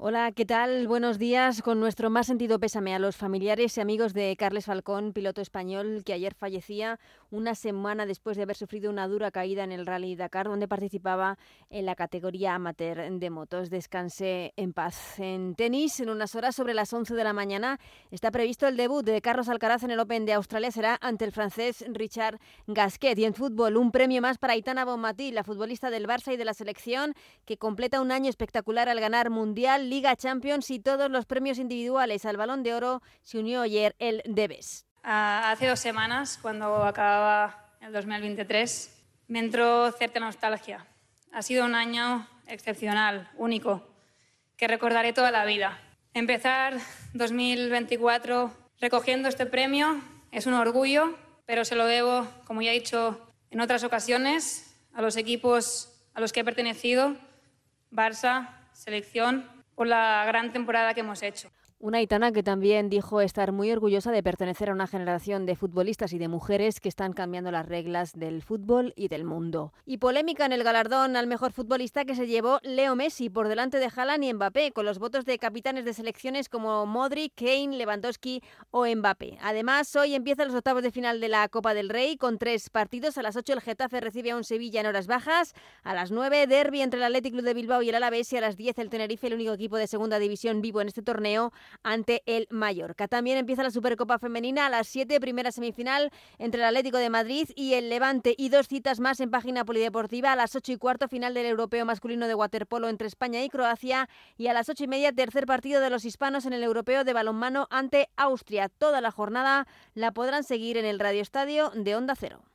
Hola, ¿qué tal? Buenos días. Con nuestro más sentido pésame a los familiares y amigos de Carles Falcón, piloto español que ayer fallecía una semana después de haber sufrido una dura caída en el Rally Dakar, donde participaba en la categoría amateur de motos. Descanse en paz. En tenis, en unas horas sobre las 11 de la mañana, está previsto el debut de Carlos Alcaraz en el Open de Australia. Será ante el francés Richard Gasquet. Y en fútbol, un premio más para Aitana Bonmatí, la futbolista del Barça y de la selección, que completa un año espectacular al ganar Mundial Liga Champions y todos los premios individuales al Balón de Oro se unió ayer el Debes. hace dos semanas, cuando acababa el 2023, me entró cierta nostalgia. Ha sido un año excepcional, único, que recordaré toda la vida. Empezar 2024 recogiendo este premio es un orgullo, pero se lo debo, como ya he dicho en otras ocasiones, a los equipos a los que he pertenecido, Barça, selección por la gran temporada que hemos hecho. Una itana que también dijo estar muy orgullosa de pertenecer a una generación de futbolistas y de mujeres que están cambiando las reglas del fútbol y del mundo. Y polémica en el galardón al mejor futbolista que se llevó Leo Messi por delante de Haaland y Mbappé, con los votos de capitanes de selecciones como Modric, Kane, Lewandowski o Mbappé. Además, hoy empiezan los octavos de final de la Copa del Rey con tres partidos. A las 8 el Getafe recibe a un Sevilla en horas bajas. A las 9 derby entre el Athletic Club de Bilbao y el Alavés y a las 10 el Tenerife, el único equipo de segunda división vivo en este torneo ante el Mallorca. También empieza la Supercopa Femenina a las 7, primera semifinal entre el Atlético de Madrid y el Levante y dos citas más en página polideportiva a las 8 y cuarto final del Europeo Masculino de Waterpolo entre España y Croacia y a las 8 y media tercer partido de los hispanos en el Europeo de Balonmano ante Austria. Toda la jornada la podrán seguir en el Radio Estadio de Onda Cero.